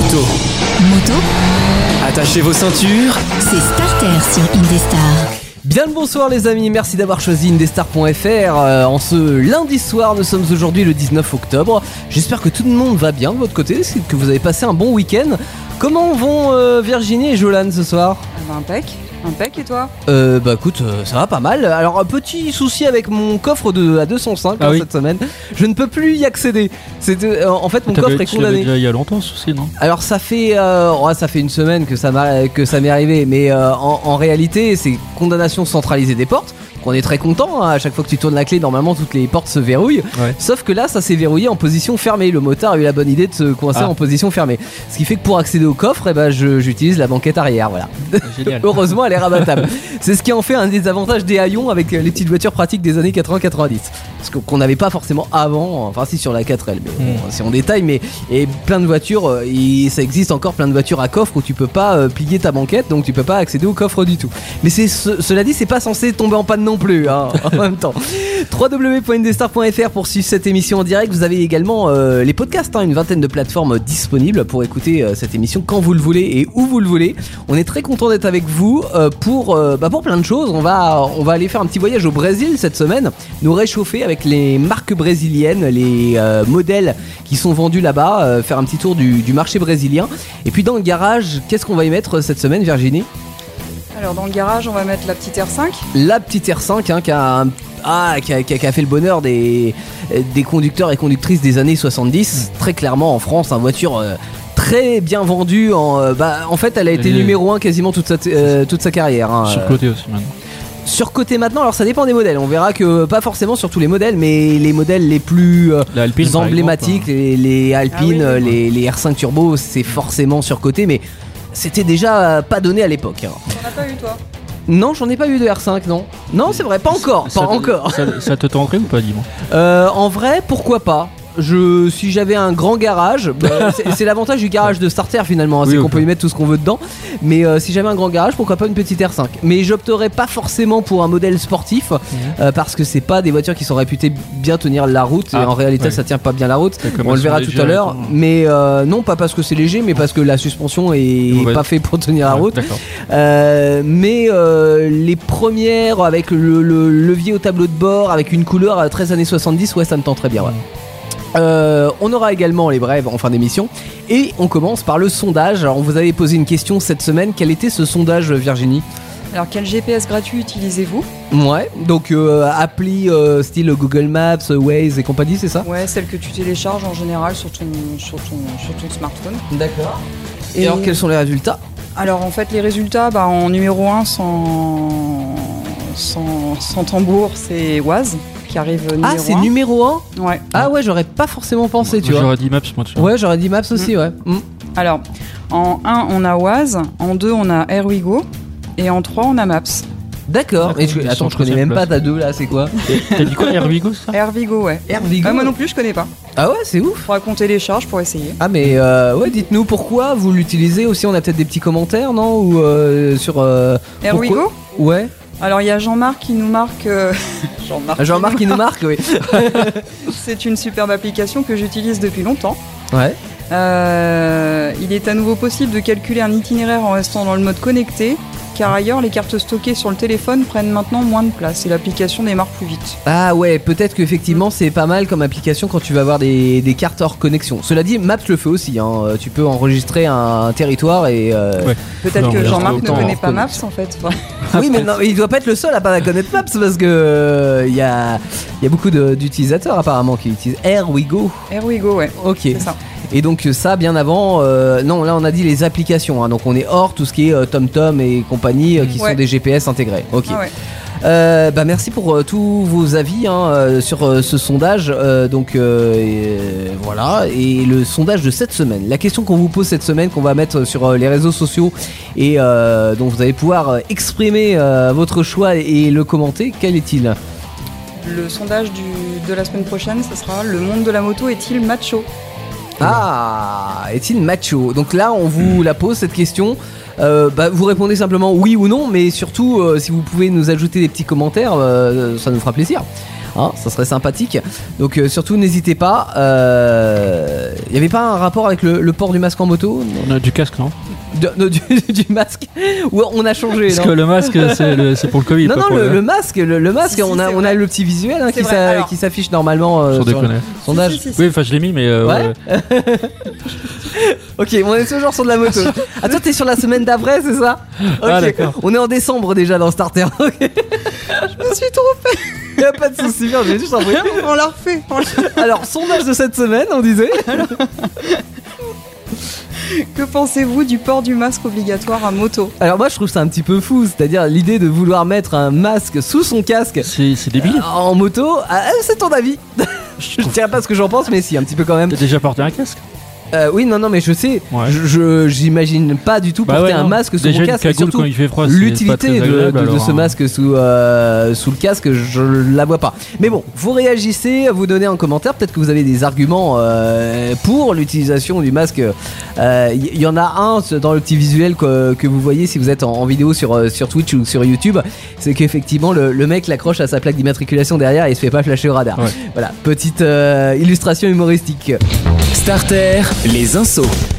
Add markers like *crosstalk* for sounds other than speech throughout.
Moto. Moto, Attachez vos ceintures. c'est Starter sur Indestar. Bien le bonsoir les amis, merci d'avoir choisi indestar.fr. Euh, en ce lundi soir, nous sommes aujourd'hui le 19 octobre. J'espère que tout le monde va bien de votre côté, c'est que vous avez passé un bon week-end. Comment vont euh, Virginie et Jolan ce soir? Ah bah, impec, impec et toi euh, Bah écoute, euh, ça va pas mal. Alors un petit souci avec mon coffre de, à 205 Ah hein, oui. cette semaine. Je ne peux plus y accéder. C'est, euh, en fait, mon coffre est condamné. déjà il y a longtemps, ce souci, non Alors ça fait euh, ouais, ça fait une semaine que ça m'a que ça m'est arrivé, mais euh, en, en réalité c'est condamnation centralisée des portes. Donc on est très content. hein. À chaque fois que tu tournes la clé, normalement toutes les portes se verrouillent. Ouais. Sauf que là, ça s'est verrouillé en position fermée. Le motard a eu la bonne idée de se coincer Ah. en position fermée. Ce qui fait que pour accéder au coffre, eh ben, j'utilise la banquette arrière. Voilà. Génial. *laughs* Heureusement, elle est rabattable. C'est ce qui en fait un des avantages des haillons avec euh, les petites voitures pratiques des années 80-90. Ce qu'on n'avait pas forcément avant, enfin si sur la 4L, mais bon, Mm. si on détaille, mais et plein de voitures, euh, et ça existe encore plein de voitures à coffre où tu peux pas euh, plier ta banquette, donc tu peux pas accéder au coffre du tout. Mais c'est ce- cela dit, c'est pas censé tomber en panne non plus, hein, *laughs* en même temps. www.indestar.fr pour suivre cette émission en direct. Vous avez également euh, les podcasts, hein, une vingtaine de plateformes disponibles pour écouter euh, cette émission quand vous le voulez et où vous le voulez. On est très content d'être avec vous euh, pour, bah, pour plein de choses. On va, on va aller faire un petit voyage au Brésil cette semaine, nous réchauffer avec les marques brésiliennes, les modèles qui sont vendus là-bas, faire un petit tour du, du marché brésilien. Et puis dans le garage, qu'est-ce qu'on va y mettre cette semaine, Virginie? Alors dans le garage, on va mettre la petite R5. la petite R5 hein, qui, a un- ah, qui, a, qui a- qui a fait le bonheur des, des conducteurs et conductrices des années 70. Très clairement en France, une voiture euh, très bien vendue. En, euh, bah, en fait, elle a été numéro 1 quasiment toute sa, euh, toute sa carrière. hein. Surcoté aussi maintenant. Surcoté maintenant, alors ça dépend des modèles. On verra que pas forcément sur tous les modèles, mais les modèles les plus Alpine, emblématiques, exemple, les, les Alpines, Ah oui, les, les R5 Turbo, c'est forcément surcoté, mais c'était déjà pas donné à l'époque. hein. T'en as pas eu toi? Non, j'en ai pas eu de R5, non. Non, c'est vrai, pas encore, pas encore. Ça, ça te tenterait ou pas, dis-moi? Euh, en vrai, pourquoi pas? Je, si j'avais un grand garage, bah, *laughs* c'est l'avantage du garage de starter finalement, hein, Oui, c'est qu'on peut y mettre tout ce qu'on veut dedans. Mais euh, si j'avais un grand garage, pourquoi pas une petite R5 Mais j'opterais pas forcément pour un modèle sportif euh, parce que c'est pas des voitures qui sont réputées bien tenir la route et Ah, en réalité ouais. ça tient pas bien la route. On le verra tout à l'heure, mais euh, non pas parce que c'est léger, mais parce que la suspension est Mauvaise. pas fait pour tenir la Ouais, route. Mais les premières avec le, le levier au tableau de bord, avec une couleur à 13 années 70, ouais, ça me tente très bien. ouais. Euh, on aura également les brèves en fin d'émission et on commence par le sondage. Alors, on vous avait posé une question cette semaine. Quel était ce sondage, Virginie Alors quel GPS gratuit utilisez-vous Ouais, donc euh, appli euh, style Google Maps, Waze et compagnie, c'est ça Ouais, celle que tu télécharges en général sur ton, sur ton, sur ton smartphone. D'accord. Et, Et- alors, quels sont les résultats Alors en fait les résultats, bah, en numéro 1 sans, sans, sans tambour, c'est Oise qui arrive numéro Ah, c'est 1. numéro 1 Ouais. Ah ouais, j'aurais pas forcément pensé, tu vois. J'aurais dit Maps, moi, tu vois. Ouais, j'aurais dit Maps aussi, ouais. Mm. Alors en 1 on a Oise, en 2 on a Airwigo et en 3 on a Maps. D'accord. D'accord, Et je- ils attends, je connais troisième même pas place. ta deux là, c'est quoi T'as dit quoi, Airwigo, ça Airwigo ouais. Ervigo. Ah, moi non plus je connais pas. Ah ouais, c'est ouf. Faudra qu'on télécharge pour essayer. Ah mais euh, ouais, dites-nous pourquoi vous l'utilisez aussi. On a peut-être des petits commentaires, non? Ou euh, sur euh, Airwigo ouais. Alors il y a Jean-Marc qui nous marque. euh, *laughs* Jean-Marc. Jean-Marc qui nous marque, oui. *laughs* C'est une superbe application que j'utilise depuis longtemps. Ouais. Euh, il est à nouveau possible de calculer un itinéraire en restant dans le mode connecté, car ailleurs les cartes stockées sur le téléphone prennent maintenant moins de place et l'application démarre plus vite. Ah ouais, peut-être qu'effectivement c'est pas mal comme application quand tu vas avoir des, des cartes hors connexion. Cela dit, Maps le fait aussi. Hein. Euh, Tu peux enregistrer un territoire et. euh, Ouais. Peut-être Non, que Jean-Marc ne connaît pas Maps en fait. Enfin, *laughs* Oui, mais non, il doit pas être le seul à pas connaître Maps parce que euh, il y, a, il y a beaucoup de- d'utilisateurs apparemment qui utilisent Airwigo. Airwigo, ouais, Ok. c'est ça. Et donc euh, ça bien avant, euh, non là on a dit les applications, hein, donc on est hors tout ce qui est euh, TomTom et compagnie euh, qui Ouais. sont des GPS intégrés. Ok. Ah ouais. Euh, bah merci pour euh, tous vos avis hein, euh, sur ce sondage. Donc et, voilà et le sondage de cette semaine. La question qu'on vous pose cette semaine, qu'on va mettre sur les réseaux sociaux et dont vous allez pouvoir exprimer votre choix et le commenter. Quel est-il? Le sondage du, de la semaine prochaine, ce sera Le monde de la moto est-il macho? Ah, est-il macho Donc là, on vous la pose cette question. Euh, bah, vous répondez simplement oui ou non, mais surtout, euh, si vous pouvez nous ajouter des petits commentaires, euh, ça nous fera plaisir. Hein, ça serait sympathique. Donc euh, surtout, n'hésitez pas. Euh, Il y avait pas un rapport avec le, le port du masque en moto? On a du casque, non? De- de- du, *laughs* du masque Ou on a changé Parce non que le masque, c'est le- c'est pour le Covid. non, pas non, pour le, le masque, le, le masque, Si, on, a, on a le petit visuel hein, qui, s'affiche normalement euh, sur déconner. son âge. Si, si, si. Oui, enfin, je l'ai mis, mais. euh, Ouais. *laughs* Ok, on est toujours sur de la moto. Ah, toi, t'es sur la semaine d'après, c'est ça? Ok, Ah, d'accord. on est en décembre déjà dans Starter. *laughs* Ok, Je me suis trompée. y a pas de souci, bien, j'ai juste envoyé. On l'a refait. Alors, sondage de cette semaine, on disait. Que pensez-vous du port du masque obligatoire à moto Alors, moi, je trouve ça un petit peu fou, c'est-à-dire l'idée de vouloir mettre un masque sous son casque C'est débile. en moto. ah, c'est ton avis *laughs* Je dirais pas ce que j'en pense, mais si, un petit peu quand même. T'as déjà porté un casque? Euh, oui, non, non, mais je sais. Ouais. Je- j'imagine pas du tout Bah porter ouais, un masque sous Déjà mon casque. et surtout, quand il fait froid, c'est pas L'utilité de, ce hein. masque sous, euh, sous le casque, je la vois pas. Mais bon, vous réagissez, vous donnez un commentaire. Peut-être que vous avez des arguments euh, pour l'utilisation du masque. Il y, y en a un dans le petit visuel que, que vous voyez si vous êtes en, en vidéo sur, sur Twitch ou sur YouTube. C'est qu'effectivement, le, le mec l'accroche à sa plaque d'immatriculation derrière et il se fait pas flasher au radar. Ouais. Voilà, petite euh, illustration humoristique. Starter, les insos.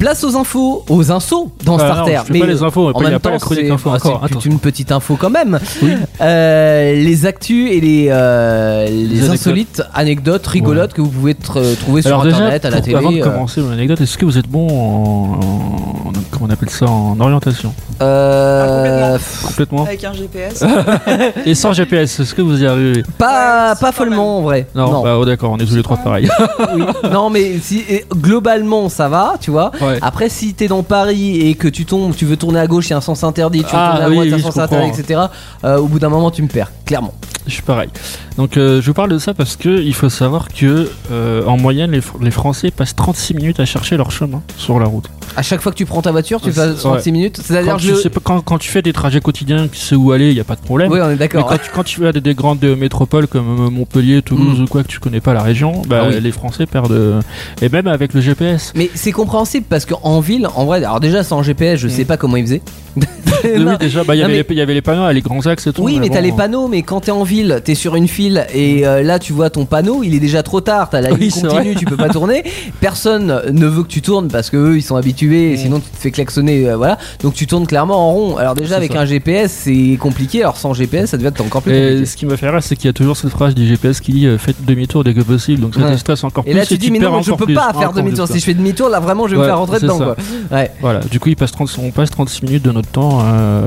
Place aux infos, aux insos dans Ah, non, Starter. je fais pas les infos, en il y a même pas temps, la chronique c'est info ah, encore, c'est attention. une petite info quand même. Oui. Euh, les actus et les, euh, les insolites anecdotes rigolotes que vous pouvez tr- trouver sur déjà, internet, à la télé. avant de euh, commencer mon anecdote, est-ce que vous êtes bon en, en- comment on appelle ça, en orientation euh, Ah, Complètement. Avec un GPS. *laughs* Et sans GPS, est-ce que vous y arrivez pas, pas follement en vrai. Non, non. bah oh, d'accord, on est tous les trois pareils. Oui. Non, mais si, globalement ça va, tu vois. Ouais. Après, si t'es dans Paris et que tu tombes, tu veux tourner à gauche, il y a un sens interdit, tu veux Ah, tourner à oui, droite, il y a un oui, sens interdit, etc. euh, au bout d'un moment, tu me perds, clairement. Je suis pareil. Donc euh, je vous parle de ça parce que il faut savoir que euh, en moyenne les, Fr- les Français passent 36 minutes à chercher leur chemin sur la route. À chaque fois que tu prends ta voiture, tu Ouais, c'est- 36 minutes. C'est-à-dire Quand que tu, je- sais quand, quand tu fais des trajets quotidiens, tu sais où aller, il y a pas de problème. Oui, on est d'accord. quand tu, quand tu vas à des, des grandes métropoles comme euh, Montpellier, Toulouse Mm. ou quoi que tu connais pas la région, bah, Ah oui. les Français perdent. euh, Et même avec le GPS. Mais c'est compréhensible parce qu'en ville, en vrai, alors déjà sans GPS, je sais pas comment ils faisaient. *laughs* Oui, déjà, bah, il y Non, avait mais- les- il y avait les panneaux, les grands axes et tout. Oui, mais t'as bon, les panneaux, mais quand t'es en ville, t'es sur une file et euh, là tu vois ton panneau, il est déjà trop tard, t'as la ligne continue, tu peux pas tourner. Personne ne veut que tu tournes parce que eux ils sont habitués, et Mm. sinon tu te fais klaxonner, euh, voilà. Donc tu tournes clairement en rond. Alors déjà avec ça. un GPS c'est compliqué, alors sans GPS ça devient encore plus Et compliqué. ce qui m'a fait rire, c'est qu'il y a toujours cette phrase du GPS qui dit euh, faites demi-tour dès que possible. Donc ça Ouais. te stresse encore Et plus. là tu dis mais non, mais je peux plus, pas faire demi-tour. Si je fais demi-tour, là vraiment je vais me Ouais, faire rentrer dedans quoi. Ouais. Voilà, du coup, il passe 30, on passe 36 minutes de notre temps à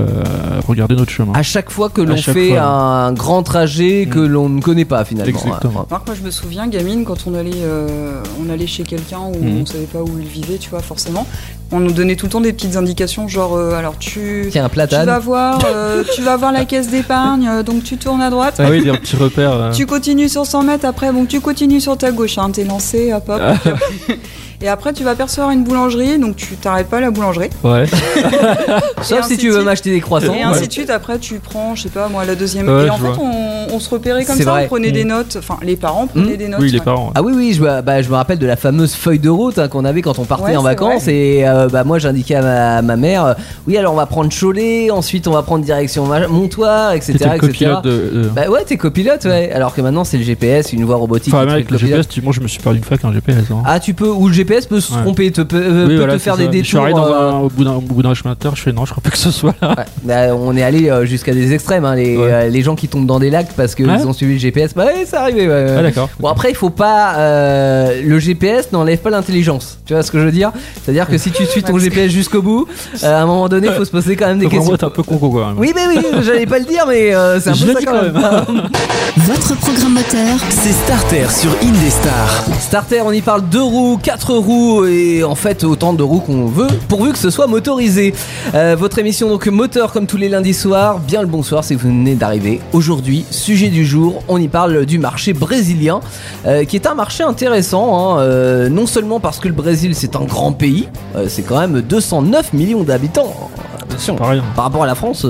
regarder notre chemin. À chaque fois que l'on fait fois. Un grand trajet que Mm. l'on ne connaît pas finalement. Exactement. Moi je me souviens, gamine, quand on allait, euh, on allait chez quelqu'un où Mhm. on savait pas où il vivait, tu vois, forcément, on nous donnait tout le temps des petites indications, genre, euh, alors tu, Tiens, un tu vas voir, euh, tu vas voir la caisse d'épargne, euh, donc tu tournes à droite. Ah oui, des petits repères. euh. Tu continues sur 100 mètres, après, bon, tu continues sur ta gauche, hein, t'es lancé, hop hop. *laughs* Et après, tu vas apercevoir une boulangerie, donc tu t'arrêtes pas à la boulangerie. Ouais. *laughs* Sauf si tu veux m'acheter des croissants. Et ouais. ainsi de suite, après tu prends, je sais pas moi, la deuxième. Ouais, et en fait, on, on se repérait comme C'est ça, vrai. on prenait des Mm. notes, enfin les parents prenaient Mm. des notes. Oui, les ouais. parents. Ah oui oui je, me- bah, je me rappelle de la fameuse feuille de route hein, qu'on avait quand on partait Ouais, en vacances et euh, bah, moi j'indiquais à ma, ma mère euh, oui alors on va prendre Cholet ensuite on va prendre direction Montoire etc etc. copilote de. de- Bah ouais t'es copilote ouais alors que maintenant c'est le GPS une voie robotique Enfin, avec le. GPS, tu- moi je me suis perdu une fois qu'un GPS. hein. Ah tu peux ou le GPS peut se Ouais. tromper te, peut, euh, Oui, peut voilà, te faire des ça. Je suis détours arrivé dans euh, un- au bout d'un au bout d'un chemin de terre, je fais non, je crois pas que ce soit là. Ouais, bah, on est allé euh, jusqu'à des extrêmes, hein, les, Ouais. euh, les gens qui tombent dans des lacs parce qu'ils Ouais. ont suivi le GPS. Bah ouais, c'est arrivé. Ah d'accord. Bon après il faut pas euh, le GPS n'enlève pas l'intelligence. Tu vois ce que je veux dire? C'est-à-dire que si tu suis ton GPS jusqu'au bout, euh, à un moment donné il faut se poser quand même des Donc, questions. t'es un peu con quoi. quand même. Oui mais oui, j'allais pas le dire mais euh, c'est un Je peu ça quand même. *laughs* Votre programme moteur, C'est Starter sur Indestar. Starter, on y parle deux roues, quatre roues et en fait autant de roues qu'on veut, pourvu que ce soit motorisé. Euh, votre émission donc moteur comme tous les lundis soirs. Bien le bonsoir si vous venez d'arriver. Aujourd'hui, sujet du jour, on y parle du marché brésilien, euh, qui est un marché intéressant. hein, euh, non seulement parce que le Brésil c'est un grand pays, c'est quand même 209 millions d'habitants. Attention. Par rapport à la France,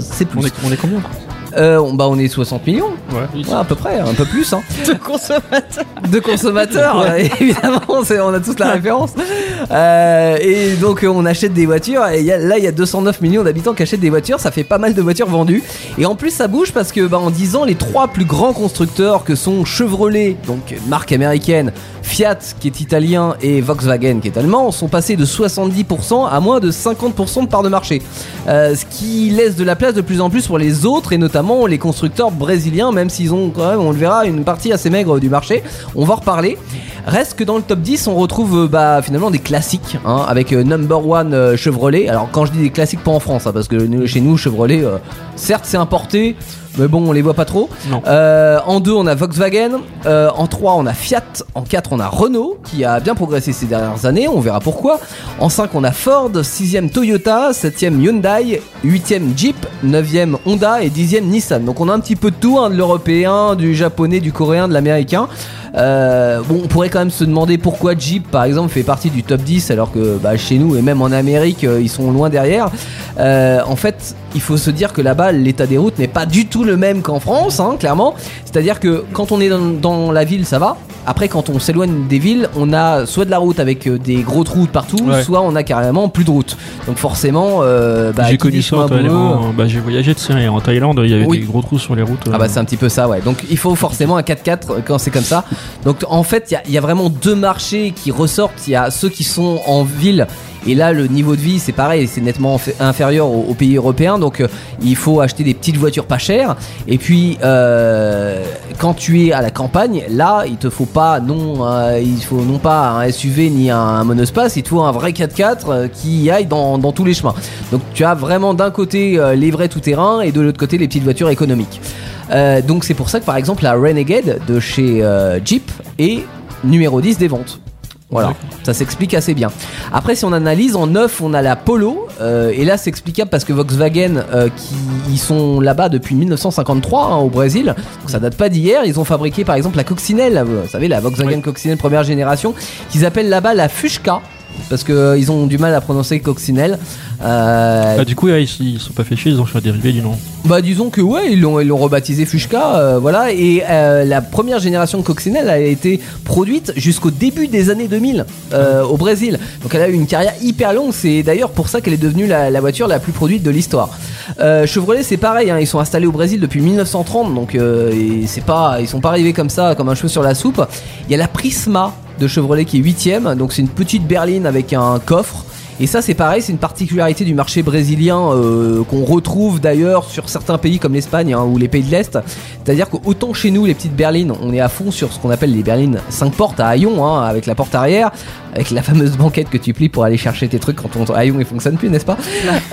c'est plus. On est, on est combien Euh, on- bah on est 60 millions, Ouais. Ouais, à peu près, un peu plus. Hein *laughs* De consommateurs. de consommateurs, *laughs* euh, *laughs* évidemment, on a tous la référence. Euh, et donc euh, on achète des voitures et il y a- là il y a 209 millions d'habitants qui achètent des voitures, ça fait pas mal de voitures vendues. Et en plus ça bouge parce que bah, en 10 ans les trois plus grands constructeurs que sont Chevrolet, donc marque américaine, Fiat qui est italien et Volkswagen qui est allemand sont passés de 70% à moins de 50% de part de marché. Euh, ce qui laisse de la place de plus en plus pour les autres et notamment les constructeurs brésiliens même s'ils ont quand même on le verra une partie assez maigre du marché. On va en reparler. Reste que dans le top 10 on retrouve euh, bah, finalement des classiques hein, avec euh, number one euh, Chevrolet. Alors quand je dis des classiques pas en France hein, parce que chez nous Chevrolet certes c'est importé mais bon on les voit pas trop. Euh, en 2 on a Volkswagen, Euh, en 3 on a Fiat, en 4 on a Renault qui a bien progressé ces dernières années, on verra pourquoi. En 5 on a Ford, 6ème Toyota, 7ème Hyundai, 8ème Jeep, 9ème Honda. Et 10ème Nissan. Donc on a un petit peu de tout, hein, de l'européen, du japonais, du coréen, de l'américain. Euh, bon, on pourrait quand même se demander pourquoi Jeep, par exemple, fait partie du top 10 alors que bah, chez nous et même en Amérique, euh, ils sont loin derrière. Euh, en fait, il faut se dire que là-bas, l'état des routes n'est pas du tout le même qu'en France, hein, clairement. C'est-à-dire que quand on est dans, dans la ville, ça va. Après, quand on s'éloigne des villes, on a soit de la route avec des grosses routes partout, Ouais. soit on a carrément plus de route. Donc forcément, bah, j'ai connu ça en Thaïlande, bah, j'ai voyagé sais, et en Thaïlande, il y avait Oui. des gros trous sur les routes. ah bah c'est un petit peu ça ouais donc il faut forcément un 4x4 quand c'est comme ça donc en fait il y a- vraiment deux marchés qui ressortent. Il y a ceux qui sont en ville. Et là le niveau de vie c'est pareil c'est nettement inf- inférieur aux, pays européens donc euh, il faut acheter des petites voitures pas chères. Et puis euh, quand tu es à la campagne là il te faut pas non euh, il faut non pas un SUV ni un, monospace. Il te faut un vrai 4x4 euh, qui aille dans, tous les chemins. Donc tu as vraiment d'un côté les vrais tout-terrain et de l'autre côté les petites voitures économiques euh, donc c'est pour ça que par exemple la Renegade de chez euh, Jeep est numéro 10 des ventes. Voilà, ça s'explique assez bien. Après, si on analyse, en neuf, on a la Polo, euh, et là c'est explicable parce que Volkswagen, euh, qui ils sont là-bas depuis 1953 hein, au Brésil, donc ça date pas d'hier. Ils ont fabriqué par exemple la coccinelle, vous savez la Volkswagen Oui. coccinelle première génération, qu'ils appellent là-bas la Fuchka. Parce qu'ils ont du mal à prononcer coccinelle. Euh, Ah, du coup, ouais, ils, ils sont pas fait chier, ils ont fait un dérivé du nom. bah disons que ouais, ils l'ont ils l'ont rebaptisé Fuchka, euh, voilà. Et euh, la première génération de coccinelle a été produite jusqu'au début des années 2000 euh, au Brésil. Donc elle a eu une carrière hyper longue. C'est d'ailleurs pour ça qu'elle est devenue la, la voiture la plus produite de l'histoire. Euh, Chevrolet c'est pareil, hein, ils sont installés au Brésil depuis 1930, donc euh, c'est pas, ils sont pas arrivés comme ça, comme un cheveu sur la soupe. Il y a la Prisma de Chevrolet qui est huitième, donc c'est une petite berline avec un coffre. Et ça c'est pareil, c'est une particularité du marché brésilien euh, qu'on retrouve d'ailleurs sur certains pays comme l'Espagne hein, ou les pays de l'Est. C'est-à-dire qu'autant chez nous les petites berlines, on est à fond sur ce qu'on appelle les berlines 5 portes à haillons, hein, avec la porte arrière, avec la fameuse banquette que tu plies pour aller chercher tes trucs quand ton haillon il fonctionne plus, n'est-ce pas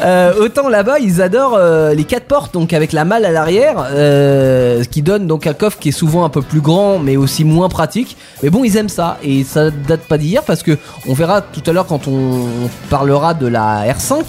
Euh, Autant là-bas ils adorent euh, les 4 portes, donc avec la malle à l'arrière, euh, ce qui donne donc un coffre qui est souvent un peu plus grand mais aussi moins pratique. Mais bon ils aiment ça et ça date pas d'hier parce que on verra tout à l'heure quand on parlera de la R5.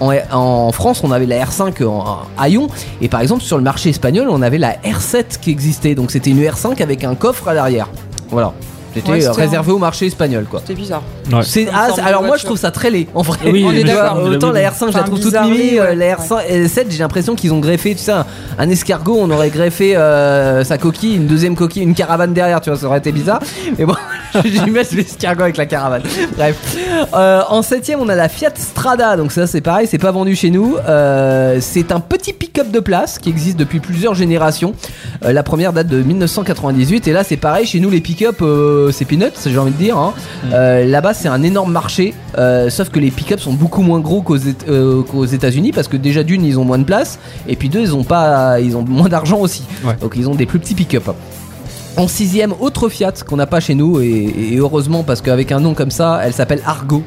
En, en France, on avait la R5 en haillon, et par exemple sur le marché espagnol, on avait la R7 qui existait. Donc c'était une R5 avec un coffre à l'arrière. Voilà. C'était Ouais, euh, réservé au marché espagnol, quoi. C'était bizarre. Ouais. C'est Comme ah, forme de alors moi je voiture. trouve ça très laid en vrai. Oui, On est d'accord. autant la R5 je la Enfin, trouve toute bizarre, mimi, ouais. euh, la R5 et 7 j'ai l'impression qu'ils ont greffé tu sais un, un escargot, on aurait greffé euh, sa coquille, une deuxième coquille, une caravane derrière, tu vois, ça aurait été bizarre. *laughs* Mais bon, *laughs* j'imagine l'escargot avec la caravane. Bref. Euh, en septième on a la Fiat Strada, donc ça c'est pareil, c'est pas vendu chez nous. Euh, c'est un petit pick-up de place qui existe depuis plusieurs générations. Euh, la première date de 1998 et là c'est pareil chez nous les pick-up euh, c'est peanuts j'ai envie de dire hein. Euh, là-bas c'est un énorme marché euh, sauf que les pick-up sont beaucoup moins gros qu'aux Éta- euh, qu'aux États-Unis parce que déjà d'une ils ont moins de place et puis deux ils ont pas ils ont moins d'argent aussi Ouais. donc ils ont des plus petits pick-up en sixième, autre Fiat qu'on n'a pas chez nous et, et heureusement parce qu'avec un nom comme ça, elle s'appelle Argo.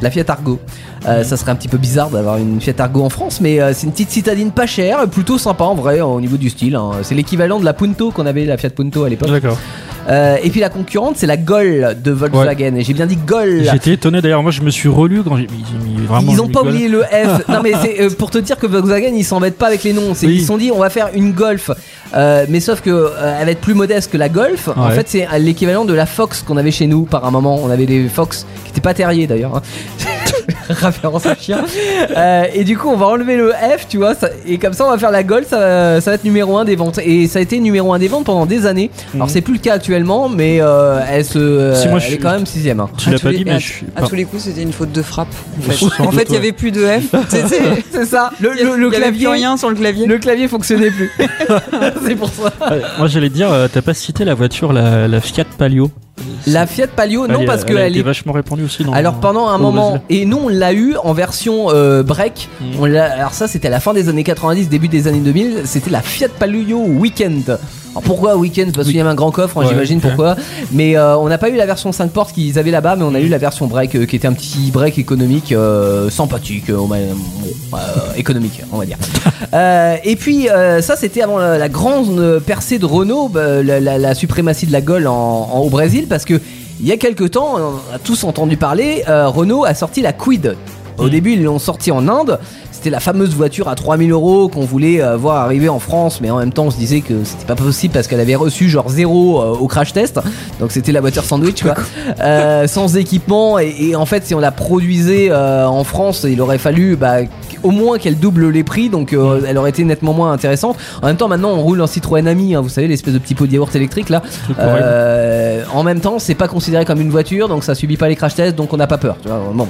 La Fiat Argo. Euh, Ça serait un petit peu bizarre d'avoir une Fiat Argo en France, mais euh, c'est une petite citadine pas chère, plutôt sympa en vrai au niveau du style. hein. C'est l'équivalent de la Punto qu'on avait, la Fiat Punto à l'époque. D'accord. Euh, et puis la concurrente, c'est la Gol de Volkswagen. Et j'ai bien dit Gol. J'étais étonné d'ailleurs, moi je me suis relu quand j'ai vraiment. Ils ont pas oublié le F. *laughs* non mais c'est euh, pour te dire que Volkswagen ils s'embêtent pas avec les noms. C'est Oui. ils se sont dit on va faire une Golf, Euh, mais sauf que elle va être plus modeste que la Golf. En fait c'est l'équivalent de la Fox qu'on avait chez nous par un moment. On avait des Fox qui étaient pas terriers d'ailleurs. hein. *laughs* référence à chien. Euh, et du coup, on va enlever le F, tu vois, ça- et comme ça, on va faire la Gold, ça, va- ça va être numéro 1 des ventes. Et ça a été numéro 1 des ventes pendant des années. Alors, Mhm. c'est plus le cas actuellement, mais euh, elle, se, Si, moi, je elle est suis- quand même sixième. hein. Tu À l'as tous pas les- dit, à- mais je suis. À tous les coups, c'était une faute de frappe. *laughs* En fait, En il y ouais. avait plus de F. *laughs* C'est ça, le, il y a- le- le il y avait plus clavier. rien sur le clavier. Le clavier fonctionnait plus. c'est pour ça. Ouais, moi, j'allais dire, euh, t'as pas cité la voiture, la, la Fiat Palio. La Fiat Palio, non, Elle parce elle qu'elle été est vachement répandue aussi dans. Alors pendant un moment, et nous on l'a eu en version euh, break. On l'a- alors ça c'était à la fin des années 90, début des années 2000. C'était la Fiat Palio Weekend. Alors pourquoi Weekend Parce qu'il y avait un grand coffre, hein, Ouais, j'imagine pourquoi. Mais euh, on n'a pas eu la version 5 portes qu'ils avaient là-bas, mais on a eu la version break euh, qui était un petit break économique euh, sympathique, euh, économique on va dire. *laughs* Et puis ça c'était avant la, la grande percée de Renault, bah, la, la- la suprématie de la Gaulle en, en- au Brésil, parce que il y a quelques temps, on a tous entendu parler, Renault a sorti la Quid. Au Mm. début, ils l'ont sorti en Inde. C'était la fameuse voiture à 3000 euros qu'on voulait euh, voir arriver en France, mais en même temps, on se disait que c'était pas possible parce qu'elle avait reçu genre zéro euh, au crash test. Donc c'était la voiture sandwich, quoi. Euh, sans équipement. Et, et en fait, si on la produisait en France, il aurait fallu bah, au moins qu'elle double les prix. Donc euh, elle aurait été nettement moins intéressante. En même temps, maintenant, on roule en Citroën Ami, hein, vous savez, l'espèce de petit pot de yaourt électrique là. En même temps, c'est pas considéré comme une voiture, donc ça subit pas les crash tests, donc on n'a pas peur. Tu vois, bon,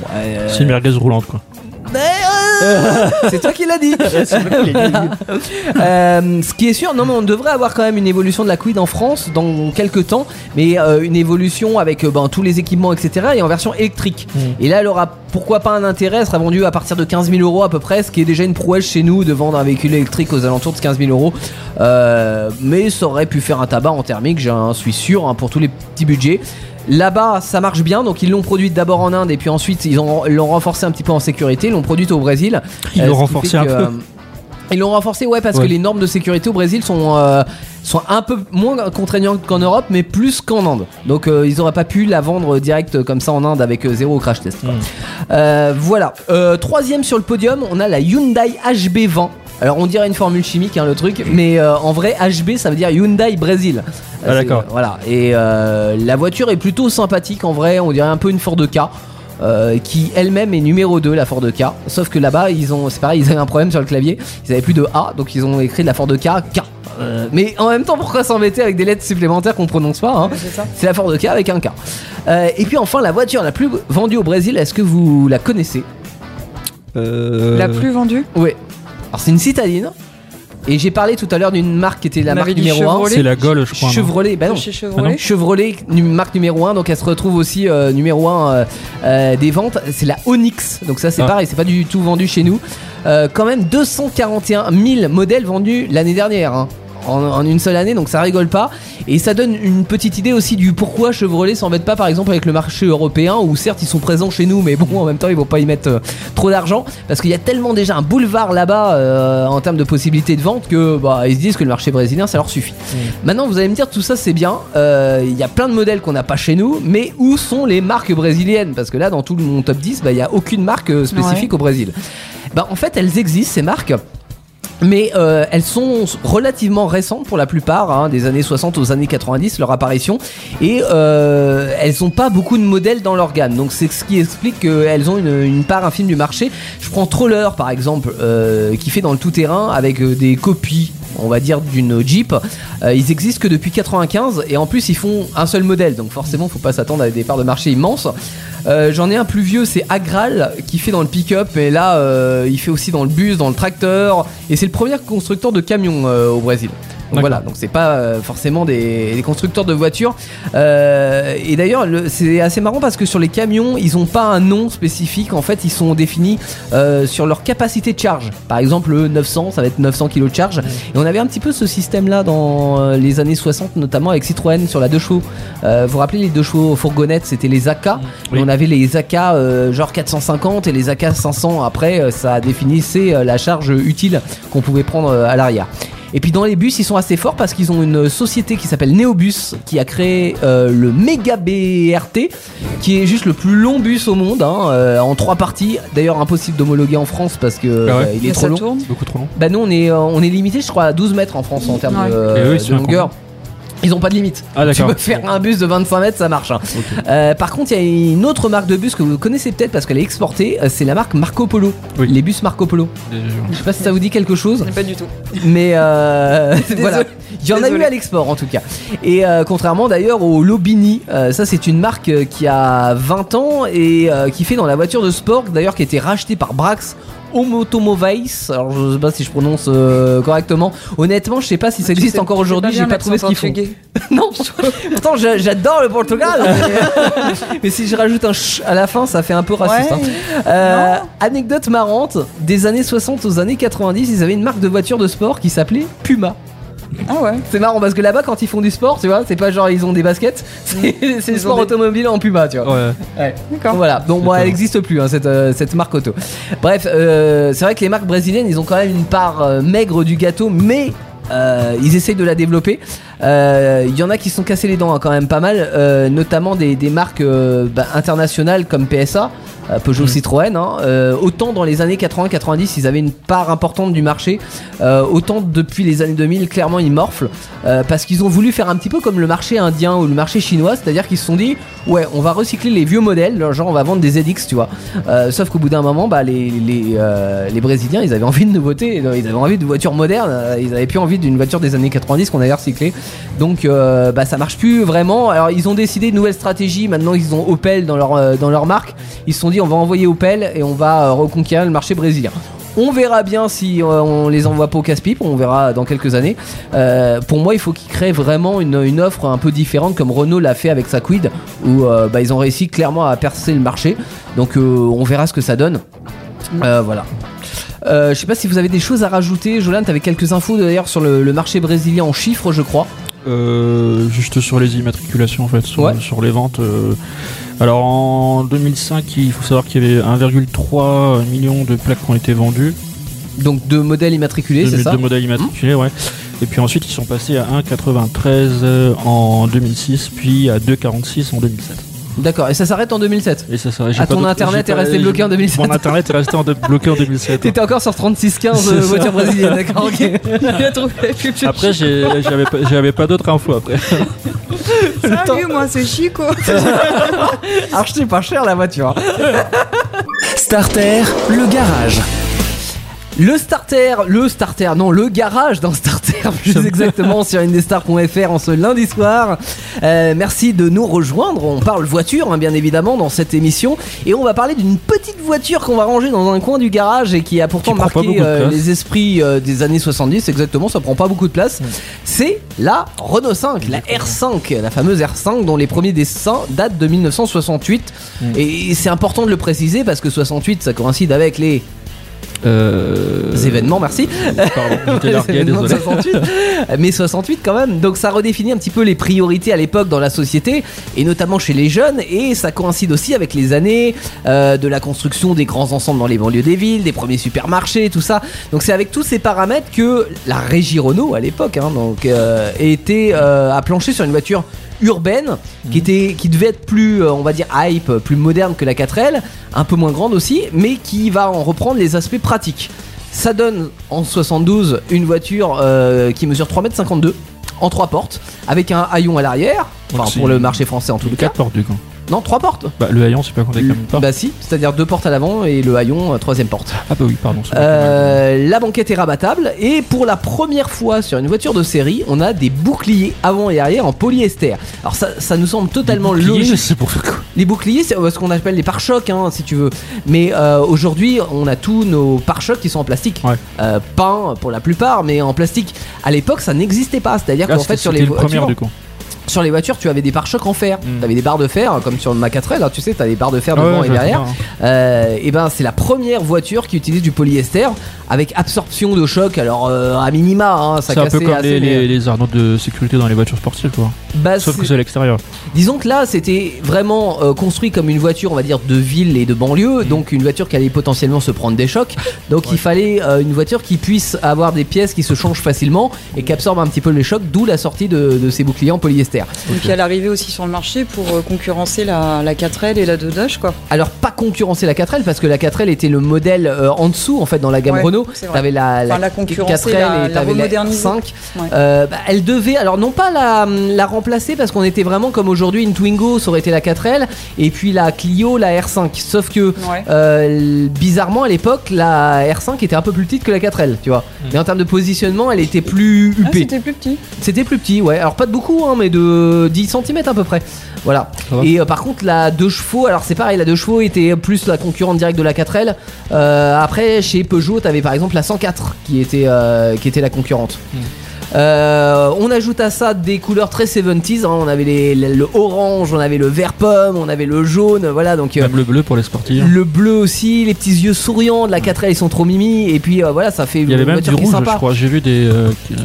C'est une merguez roulante, quoi. mais, *laughs* c'est toi qui l'as dit. *laughs* *laughs* Euh, ce qui est sûr, non mais on devrait avoir quand même une évolution de la Quid en France dans quelques temps, mais euh, une évolution avec euh, ben, tous les équipements, etc. et en version électrique. Mm. Et là, elle aura pourquoi pas un intérêt, elle sera vendue à partir de 15 000 euros à peu près, ce qui est déjà une prouesse chez nous de vendre un véhicule électrique aux alentours de 15 000 euros. Mais ça aurait pu faire un tabac en thermique, j'en suis sûr, hein, pour tous les petits budgets. Là-bas, ça marche bien, donc ils l'ont produite d'abord en Inde et puis ensuite ils ont- ils l'ont renforcé un petit peu en sécurité, ils l'ont produite au Brésil. Ils Euh, l'ont ce qui renforcé fait un que, peu. euh, Ils l'ont renforcé, ouais, parce Ouais. que les normes de sécurité au Brésil sont, euh, sont un peu moins contraignantes qu'en Europe, mais plus qu'en Inde. Donc euh, ils auraient pas pu la vendre direct comme ça en Inde avec euh, zéro crash test. quoi. Mm. Euh, voilà. Euh, troisième sur le podium, on a la Hyundai HB20. Alors on dirait une formule chimique hein, le truc, mais euh, en vrai HB ça veut dire Hyundai Brésil. Ah, d'accord. Voilà. Et euh, la voiture est plutôt sympathique en vrai, on dirait un peu une Ford K. euh, qui elle-même est numéro 2 la Ford K sauf que là-bas ils ont c'est pareil ils avaient un problème sur le clavier ils avaient plus de A donc ils ont écrit de la Ford K K Euh, mais en même temps pourquoi s'embêter avec des lettres supplémentaires qu'on prononce pas hein? C'est ça. c'est la Ford K avec un K. Euh, et puis enfin, la voiture la plus vendue au Brésil, est-ce que vous la connaissez? Euh, La plus vendue? Oui. Alors c'est une citadine. Et j'ai parlé tout à l'heure d'une marque qui était la On marque avait dit numéro 1. Chevrolet. C'est la Gaulle, je crois. non Chevrolet, bah non. chez Chevrolet. Chevrolet, nu- marque numéro 1, donc elle se retrouve aussi euh, numéro 1 des ventes. C'est la Onyx, donc ça c'est Ah. pareil, c'est pas du tout vendu chez nous. Euh, quand même 241 000 modèles vendus l'année dernière. hein, En, en une seule année, donc ça rigole pas. Et ça donne une petite idée aussi du pourquoi Chevrolet s'embête pas par exemple avec le marché européen, où certes ils sont présents chez nous, mais bon en même temps ils vont pas y mettre euh, trop d'argent, parce qu'il y a tellement déjà un boulevard là-bas euh, en termes de possibilités de vente que bah, ils se disent que le marché brésilien ça leur suffit. Maintenant, vous allez me dire, tout ça c'est bien. Euh, Il y a plein de modèles qu'on n'a pas chez nous, mais où sont les marques brésiliennes? Parce que là, dans tout mon top 10, bah, il n'y a aucune marque spécifique au Brésil. Bah, en fait, elles existent, ces marques. Mais euh, elles sont relativement récentes pour la plupart, hein, des années 60 aux années 90, leur apparition, et euh, elles n'ont pas beaucoup de modèles dans leur gamme. Donc c'est ce qui explique qu'elles ont une, une part infime du marché. Je prends Troller par exemple, euh, qui fait dans le tout-terrain avec euh, des copies, on va dire, d'une Jeep. Euh, ils existent que depuis 95 et en plus ils font un seul modèle, donc forcément faut pas s'attendre à des parts de marché immenses. Euh, J'en ai un plus vieux, c'est Agral qui fait dans le pick-up, mais là euh, il fait aussi dans le bus, dans le tracteur, et c'est le premier constructeur de camions au Brésil. Donc voilà, donc c'est pas euh, forcément des, des constructeurs de voitures. Euh, et d'ailleurs, le- c'est assez marrant parce que sur les camions, ils ont pas un nom spécifique. En fait, ils sont définis euh, sur leur capacité de charge. Par exemple, le 900, ça va être 900 kg de charge. Et on avait un petit peu ce système-là dans les années 60, notamment avec Citroën sur la 2 chevaux. Vous vous rappelez les 2 chevaux fourgonnettes, c'était les AK. Oui. On avait les AK genre 450 et les AK 500. Après, ça définissait la charge utile qu'on pouvait prendre à l'arrière. Et puis dans les bus, ils sont assez forts parce qu'ils ont une société qui s'appelle Neobus qui a créé euh, le Mega BRT, qui est juste le plus long bus au monde, hein, euh, en trois parties. D'ailleurs, impossible d'homologuer en France parce que Ah ouais euh, il est trop ça long. tourne. Beaucoup trop long. Bah nous, on est, euh, on est limité, je crois, à 12 mètres en France en termes Ouais. de, longueur. Ils ont pas de limite. Ah Tu peux faire un bus de 25 mètres, ça marche. hein. Euh, par contre, il y a une autre marque de bus que vous connaissez peut-être parce qu'elle est exportée. euh, C'est la marque Marco Polo. Oui. Les bus Marco Polo. Je sais pas si ça vous dit quelque chose. Pas du tout. Mais euh, *laughs* voilà, il y en a eu à l'export en tout cas. Et euh, contrairement d'ailleurs au Lobini, euh, ça c'est une marque qui a 20 ans et euh, qui fait dans la voiture de sport, d'ailleurs qui a été rachetée par Brax. Automobiles, alors je sais pas si je prononce euh, correctement. Honnêtement, je sais pas si ça existe encore aujourd'hui. J'ai pas trouvé ce font. portugais. *laughs* non, pourtant j'a- j'adore le Portugal. mais, *laughs* mais si je rajoute un ch à la fin, ça fait un peu raciste. Ouais. hein. Euh, anecdote marrante, des années 60 aux années 90, ils avaient une marque de voiture de sport qui s'appelait Puma. Ah ouais. C'est marrant parce que là-bas, quand ils font du sport, tu vois, c'est pas genre ils ont des baskets, *laughs* c'est sport des- automobile en Puma, tu vois. Ouais. D'accord. Voilà, donc moi elle n'existe plus hein, cette, euh, cette marque auto. Bref, euh, c'est vrai que les marques brésiliennes ils ont quand même une part euh, maigre du gâteau, mais euh, ils essayent de la développer. Euh, Il y en a qui se sont cassés les dents hein, quand même pas mal, euh, notamment des, des marques euh, bah, internationales comme PSA. euh, Peugeot Citroën, hein. Euh, autant dans les années 80-90 ils avaient une part importante du marché, euh, autant depuis les années 2000 clairement ils morflent euh, parce qu'ils ont voulu faire un petit peu comme le marché indien ou le marché chinois, c'est-à-dire qu'ils se sont dit ouais on va recycler les vieux modèles, genre on va vendre des ZX tu vois. Euh, sauf qu'au bout d'un moment bah, les, les, euh, les Brésiliens ils avaient envie de nouveautés, ils avaient envie de voitures modernes, euh, ils avaient plus envie d'une voiture des années 90 qu'on avait recyclée. Donc euh, bah, ça marche plus vraiment. Alors ils ont décidé une nouvelle stratégie, maintenant ils ont Opel dans leur, euh, dans leur marque, ils se sont dit on va envoyer Opel et on va euh, reconquérir le marché brésilien. On verra bien si on les envoie pas au casse-pipe, on verra dans quelques années. Pour moi, il faut qu'ils créent vraiment une, offre un peu différente comme Renault l'a fait avec sa Quid, où bah, ils ont réussi clairement à percer le marché. Donc on verra ce que ça donne. Voilà. Euh, je sais pas si vous avez des choses à rajouter. Jolan, t'avais quelques infos d'ailleurs sur le, le marché brésilien en chiffres, je crois. Euh, juste sur les immatriculations en fait, sur, Ouais. sur les ventes. euh. Alors en 2005, il faut savoir qu'il y avait 1,3 million de plaques qui ont été vendues, Donc deux modèles immatriculés, c'est ça de modèles immatriculés, ouais. Et puis ensuite, ils sont passés à 1,93 euh, en 2006, puis à 2,46 en 2007. D'accord. Et ça s'arrête en 2007. Et ça, j'ai Ah, ton internet est resté bloqué en 2007. Mon internet est resté en de- bloqué en 2007. T'étais encore sur 3615 C'est euh, ça. voitures brésiliennes, d'accord, ok. *laughs* Après, j'ai- j'avais pas, j'avais pas d'autres infos après. Salut, moi c'est Chico. *laughs* Acheté pas cher la voiture. Starter, le garage. Le starter, le starter, non, le garage dans starter, *laughs* plus exactement sur indestar.fr en ce lundi soir. Euh, merci de nous rejoindre. On parle voiture, hein, bien évidemment, dans cette émission. Et on va parler d'une petite voiture qu'on va ranger dans un coin du garage et qui a pourtant Qui marqué euh, les esprits euh, des années 70. Exactement, ça prend pas beaucoup de place. C'est la Renault 5, la R5, la fameuse R5 dont les premiers dessins datent de 1968. Mm. Et c'est important de le préciser parce que 68, ça coïncide avec les Euh... événements, merci. Pardon, j'étais Les largué, *laughs* événements de désolé. 68. Mais 68 quand même. Donc ça redéfinit un petit peu les priorités à l'époque dans la société et notamment chez les jeunes. Et ça coïncide aussi avec les années euh, de la construction des grands ensembles dans les banlieues des villes, des premiers supermarchés, tout ça. Donc c'est avec tous ces paramètres que la régie Renault à l'époque hein, donc euh, était euh, à plancher sur une voiture urbaine qui était qui devait être plus euh, on va dire hype plus moderne que la 4L un peu moins grande aussi mais qui va en reprendre les aspects pratiques. Ça donne en 72 une voiture euh, qui mesure 3m52 en 3 portes avec un haillon à l'arrière enfin pour le marché français en tout cas. 4 portes du coup. Non 3 portes Bah, le haillon, c'est pas compté comme une porte. bah si c'est à dire deux portes à l'avant et le haillon euh, troisième porte Ah bah oui, pardon. c'est euh, la banquette est rabattable et pour la première fois sur une voiture de série, on a des boucliers avant et arrière en polyester. Alors ça, ça nous semble totalement logique. C'est pour faire quoi Les boucliers, c'est euh, ce qu'on appelle les pare-chocs, hein, si tu veux. Mais euh, aujourd'hui, on a tous nos pare-chocs qui sont en plastique, Ouais. Euh, peints pour la plupart, mais en plastique. À l'époque, ça n'existait pas. C'est-à-dire Ah, qu'en c'était- fait, sur les le premier voitures, du coup. Sur les voitures, tu avais des pare-chocs en fer. Mm. Tu avais des barres de fer, comme sur le Mac 4L. hein, tu sais, tu as des barres de fer devant ouais, et derrière. hein. Euh, et ben c'est la première voiture qui utilise du polyester avec absorption de choc. Alors euh, à minima, hein, ça C'est un peu comme les, les, les arnautes de sécurité dans les voitures sportives quoi. Bah, Sauf que c'est à l'extérieur. Disons que là, c'était vraiment euh, construit comme une voiture, on va dire, de ville et de banlieue, donc une voiture qui allait potentiellement se prendre des chocs. Donc il fallait euh, une voiture qui puisse avoir des pièces qui se changent facilement et qui absorbe un petit peu les chocs, d'où la sortie de, de ces boucliers en polyester. Il y a l'arrivée aussi sur le marché pour euh, concurrencer la, la 4L et la 2 Dash quoi. Alors pas concurrencer la 4L parce que la 4L était le modèle euh, en dessous en fait dans la gamme Ouais, Renault. T'avais la, Enfin, la concurrencer, 4L la- et la t'avais la remoderniser. 5. Ouais. Euh, bah, elle devait alors non pas la, la remplacer parce qu'on était vraiment comme aujourd'hui une Twingo ça aurait été la 4L et puis la Clio la R5 sauf que Ouais. euh, bizarrement à l'époque la R5 était un peu plus petite que la 4L tu vois mais en termes de positionnement elle était plus Ah, huppée c'était plus petit. c'était plus petit ouais alors pas de beaucoup hein, mais de 10 cm à peu près. Voilà. Et euh, par contre la 2 chevaux alors c'est pareil la 2 chevaux était plus la concurrente directe de la 4L Euh, après chez Peugeot t'avais par exemple la 104 qui était, euh, qui était la concurrente Euh, on ajoute à ça des couleurs très 70s. hein. On avait les- le, le orange, on avait le vert pomme, on avait le jaune. Voilà, donc euh, le bleu pour les sportifs. le bleu aussi, les petits yeux souriants de la 4L, ils sont trop mimi. Et puis euh, voilà, ça fait Il y avait même du rouge, sympa. je crois. J'ai vu des.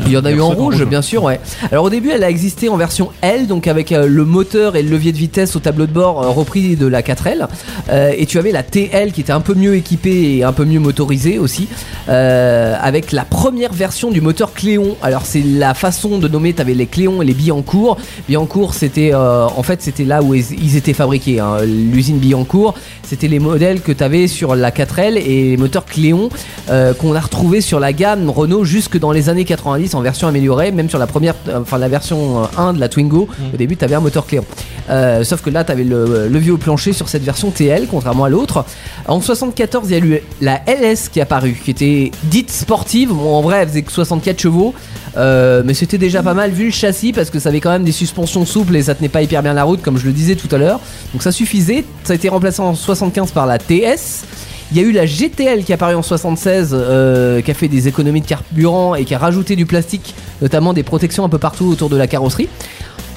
Il y en a eu en rouge, bien sûr, ouais. Alors au début, elle a existé en version L, donc avec le moteur et le levier de vitesse au tableau de bord repris de la 4L. Euh, et tu avais la TL qui était un peu mieux équipée et un peu mieux motorisée aussi, avec la première version du moteur Cléon. Alors c'est la façon de nommer, tu avais les Cléon et les Billancourt. Billancourt, c'était euh, en fait c'était là où ils étaient fabriqués, hein. l'usine Billancourt. C'était les modèles que tu avais sur la 4L et les moteurs Cléon euh, qu'on a retrouvé sur la gamme Renault jusque dans les années 90 en version améliorée, même sur la première, euh, enfin la version euh, 1 de la Twingo. Au début, tu avais un moteur Cléon. Euh, sauf que là, tu avais le levier au plancher sur cette version TL, contrairement à l'autre. En 74, il y a eu la LS qui est apparue, qui était dite sportive. Bon, en vrai, elle faisait que 64 chevaux. Euh, mais c'était déjà pas mal vu le châssis parce que ça avait quand même des suspensions souples et ça tenait pas hyper bien la route comme je le disais tout à l'heure. Donc ça suffisait. Ça a été remplacé en 75 par la TS. Il y a eu la GTL qui est apparue en 76, euh, qui a fait des économies de carburant et qui a rajouté du plastique, notamment des protections un peu partout autour de la carrosserie.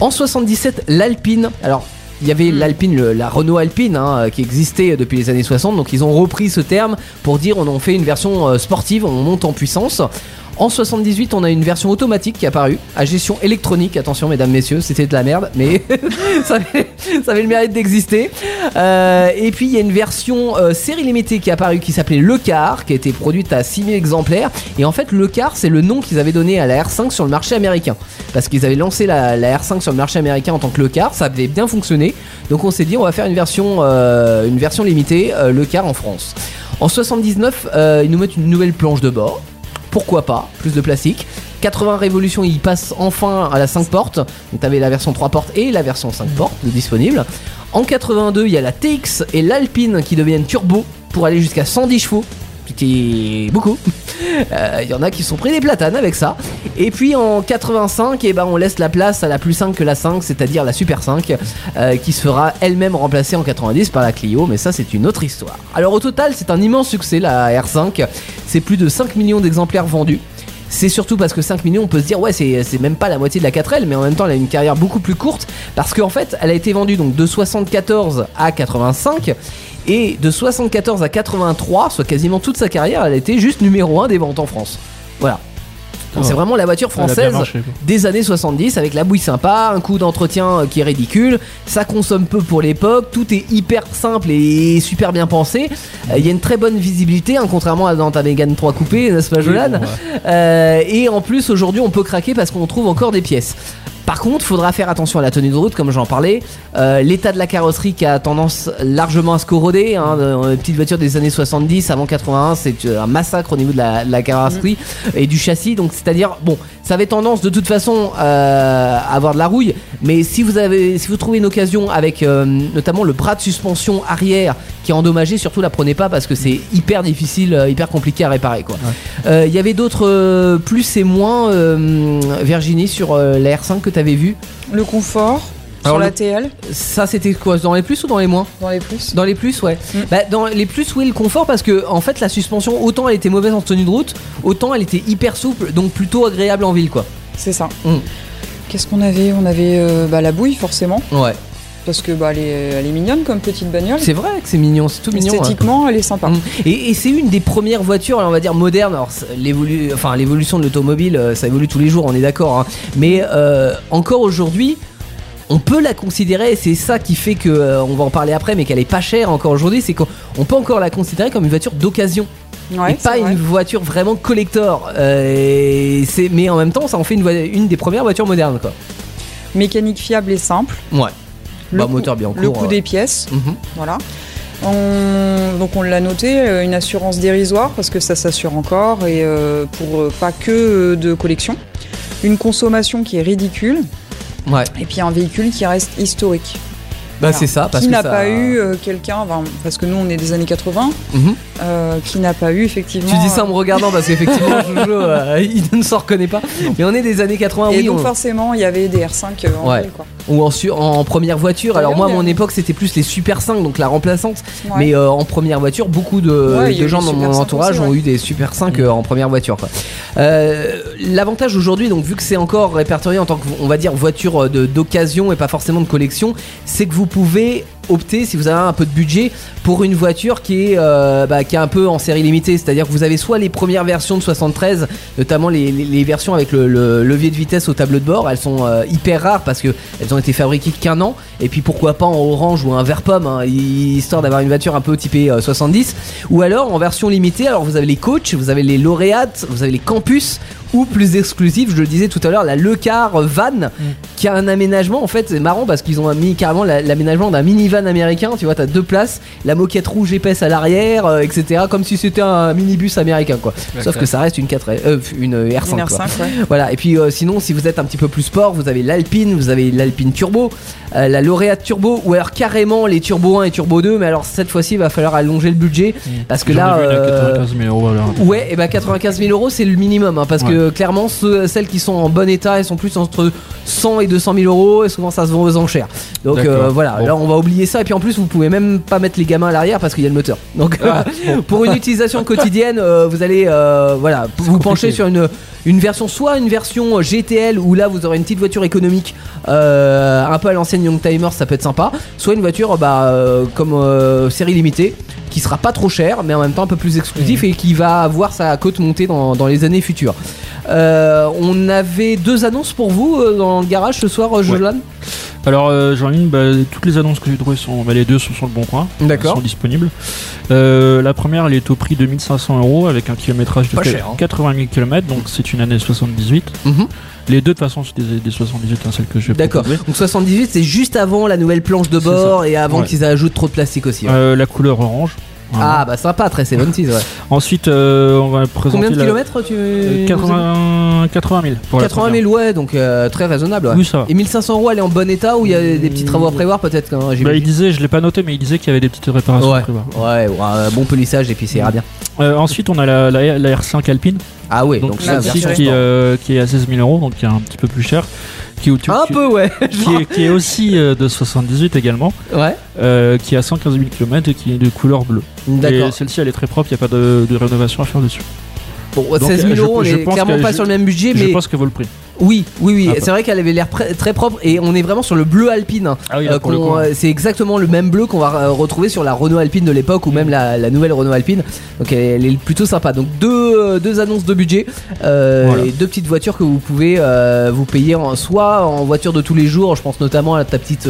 En 77, l'Alpine. Alors, il y avait l'Alpine, le- la Renault Alpine, hein, qui existait depuis les années 60. Donc, ils ont repris ce terme pour dire on en fait une version euh, sportive, on monte en puissance. En 78, on a une version automatique qui est apparue, à gestion électronique. Attention, mesdames, messieurs, c'était de la merde, mais *laughs* ça, avait, le mérite d'exister. Euh, et puis, il y a une version euh, série limitée qui est apparue qui s'appelait Le Car, qui a été produite à 6000 exemplaires. Et en fait, Le Car, c'est le nom qu'ils avaient donné à la R5 sur le marché américain. Parce qu'ils avaient lancé la, la R5 sur le marché américain en tant que Le Car, ça avait bien fonctionné. Donc, on s'est dit, on va faire une version, euh, limitée, Le Car en France. En 79, euh, ils nous mettent une nouvelle planche de bord pourquoi pas, plus de plastique. 80 révolutions, il passe enfin à la 5 portes. Donc t'avais la version 3 portes et la version 5 portes disponible. En 82, il y a la TX et l'Alpine qui deviennent turbo pour aller jusqu'à 110 chevaux. Beaucoup. Euh, Il y en a qui sont pris des platanes avec ça. Et puis en 85, eh ben, on laisse la place à la plus 5 que la 5, c'est-à-dire la Super 5, euh, qui se fera elle-même remplacée en 90 par la Clio, mais ça c'est une autre histoire. Alors au total, c'est un immense succès la R5. C'est plus de 5 millions d'exemplaires vendus. C'est surtout parce que 5 millions, on peut se dire, ouais, c'est c'est même pas la moitié de la 4L, mais en même temps, elle a une carrière beaucoup plus courte parce qu'en fait, elle a été vendue donc de 74 à 85 et de 74 à 83, soit quasiment toute sa carrière, elle a été juste numéro 1 des ventes en France. Voilà. Donc Oh. c'est vraiment la voiture française marché, des années 70 avec la bouille sympa, un coût d'entretien euh, qui est ridicule, ça consomme peu pour l'époque, tout est hyper simple et super bien pensé. Euh, Il y a une très bonne visibilité, hein, contrairement à dans ta Mégane 3 coupée, n'est-ce pas Jolan bon, ouais. Euh, Et en plus aujourd'hui on peut craquer parce qu'on trouve encore des pièces. Par contre, faudra faire attention à la tenue de route, comme j'en parlais. Euh, L'état de la carrosserie qui a tendance largement à se corroder. Hein, dans les petites voitures des années 70 avant 81, c'est un massacre au niveau de la, de la carrosserie et du châssis. Donc, c'est-à-dire, bon, ça avait tendance de toute façon euh, à avoir de la rouille. Mais si vous avez, si vous trouvez une occasion avec euh, notamment le bras de suspension arrière qui est endommagé, surtout la prenez pas parce que c'est hyper difficile, euh, hyper compliqué à réparer. Quoi. Euh, Il y avait d'autres euh, plus et moins, euh, Virginie, sur euh, la R5 que tu avais vu. Le confort Alors, sur la TL Ça, c'était quoi Dans les plus ou dans les moins dans les plus. Dans les plus, ouais. Mm. Bah, dans les plus, oui, le confort, parce que en fait, la suspension, autant elle était mauvaise en tenue de route, autant elle était hyper souple, donc plutôt agréable en ville, quoi. C'est ça. Mm. Qu'est-ce qu'on avait? On avait euh, bah, la bouille forcément, Ouais. parce que bah, elle, est, elle est mignonne comme petite bagnole. C'est vrai que c'est mignon, c'est tout mignon. ouais. Esthétiquement, elle est sympa. Mm. Et, et c'est une des premières voitures, on va dire modernes. Alors enfin l'évolution de l'automobile, euh, ça évolue tous les jours, on est d'accord. hein. Mais euh, encore aujourd'hui, on peut la considérer, et c'est ça qui fait que, euh, on va en parler après, mais qu'elle est pas chère encore aujourd'hui, c'est qu'on on peut encore la considérer comme une voiture d'occasion Ouais, et c'est pas vrai. une voiture vraiment collector. Euh, et mais en même temps, ça en fait une, des premières voitures modernes, quoi. Mécanique fiable et simple. Ouais. Le Bah, moteur bien Le court, coût ouais. des pièces, Mhm. voilà. On- donc on l'a noté, euh, une assurance dérisoire parce que ça s'assure encore et euh, pour euh, pas que euh, de collection. Une consommation qui est ridicule Ouais. et puis un véhicule qui reste historique. Bah, Voilà. c'est ça, parce qui n'a ça- pas eu euh, quelqu'un, enfin, parce que nous on est des années 80, Mhm. euh, qui n'a pas eu effectivement. Tu dis ça en me regardant parce qu'effectivement, *laughs* Jojo, euh, il ne s'en reconnaît pas. Mais on est des années 80, et oui. donc on- forcément il y avait des R5 euh, en Ouais. ville, quoi. Ou en, su- en première voiture. Alors moi, à mon époque, c'était plus les Super 5, donc la remplaçante. Ouais. Mais euh, en première voiture, beaucoup de, Ouais, gens dans mon 5 entourage aussi, ont eu des Super 5 euh, en première voiture. quoi. Euh, L'avantage aujourd'hui, donc vu que c'est encore répertorié en tant que, on va dire, voiture de- d'occasion et pas forcément de collection, c'est que vous pouvez opter, si vous avez un peu de budget, pour une voiture qui est, euh, bah, qui est un peu en série limitée. C'est-à-dire que vous avez soit les premières versions de 73, notamment les, versions avec le, le levier de vitesse au tableau de bord, elles sont euh, hyper rares parce que elles ont été fabriquées qu'un an. Et puis pourquoi pas en orange ou un vert pomme, hein, histoire d'avoir une voiture un peu typée euh, 70. Ou alors en version limitée, alors vous avez les coachs, vous avez les lauréates, vous avez les campus. Ou plus exclusif, je le disais tout à l'heure, la Le Car Van, qui a un aménagement. En fait, c'est marrant parce qu'ils ont mis carrément la- l'aménagement d'un minivan américain. Tu vois, t'as deux places, la moquette rouge épaisse à l'arrière, euh, etc. Comme si c'était un minibus américain, quoi. Sauf que ça reste une 4, euh, une R5. Une quoi. R5, ouais. Voilà, et puis euh, sinon, si vous êtes un petit peu plus sport, vous avez l'Alpine, vous avez l'Alpine Turbo, euh, la Lauréate Turbo, ou alors carrément les Turbo 1 et Turbo 2, mais alors cette fois-ci, il va falloir allonger le budget, parce que là. ai vu une à euh, 95 000 euros alors. Ouais, et bah 95 000 euros c'est le minimum, hein, parce que clairement ceux- celles qui sont en bon état, elles sont plus entre 100 et 200 000 euros, et souvent ça se vend aux enchères. Donc euh, voilà, Bon. là on va oublier ça, et puis en plus vous pouvez même pas mettre les gamins à l'arrière parce qu'il y a le moteur. Donc Ah, *laughs* pour une utilisation quotidienne, euh, vous allez euh, voilà vous compliqué. pencher sur une une version soit une version GTL où là vous aurez une petite voiture économique euh, un peu à l'ancienne Youngtimer ça peut être sympa soit une voiture bah, euh, comme euh, série limitée qui sera pas trop chère mais en même temps un peu plus exclusif Mhm. et qui va avoir sa cote montée dans, dans les années futures Euh, on avait deux annonces pour vous euh, dans le garage ce soir euh, Jolan Alors, euh, j'en ai une, bah, toutes les annonces que j'ai trouvées sont. bah, les deux sont sur le bon coin. D'accord. Elles sont disponibles. La première, elle est au prix de 1500 euros avec un kilométrage de Pas qua- cher, hein. 80 000 km, donc c'est une année 78. Mhm. Les deux, de toute façon, c'est des, des 78, hein, celles que je D'accord. Donc 78 c'est juste avant la nouvelle planche de bord et avant Ouais. qu'ils ajoutent trop de plastique aussi. Euh, la couleur orange. Ah bah sympa, très 70 ouais. Ensuite, euh, on va présenter. Combien de la- kilomètres tu euh, 80, 80 000. Pour la 80 000 ouais donc euh, très raisonnable ouais. Oui, ça va. Et 1500 euros elle est en bon état ou il y a des petits travaux à prévoir peut-être hein, Bah, il j'imagine disait, je l'ai pas noté, mais il disait qu'il y avait des petites réparations Ouais. à prévoir. Ouais, ouais, un bon polissage et puis ça ira bien. Euh, ensuite, on a la, la- la R5 Alpine, Ah ouais, donc, donc, version version qui, sport. euh, qui est à 16 000 euros, donc qui est un petit peu plus cher. Qui, Un peu ouais. qui est, qui est *laughs* aussi euh, de 78 également, ouais. euh, qui a 115 000 km et qui est de couleur bleue. D'accord. Celle-ci, elle est très propre, il n'y a pas de, de rénovation à faire dessus. Bon, Donc, 16 000 je- euros, on je est pense clairement que pas je- sur le même budget, Je mais pense qu'elle vaut le prix. Oui, oui, oui. Ah, c'est vrai qu'elle avait l'air très propre et on est vraiment sur le bleu alpine. hein. Ah oui, Euh, euh, c'est exactement le même bleu qu'on va euh, retrouver sur la Renault Alpine de l'époque ou même la, la nouvelle Renault Alpine. Donc elle, est plutôt sympa. Donc deux, deux annonces de budget euh, Voilà. et deux petites voitures que vous pouvez euh, vous payer en, soit en voiture de tous les jours. Je pense notamment à ta petite.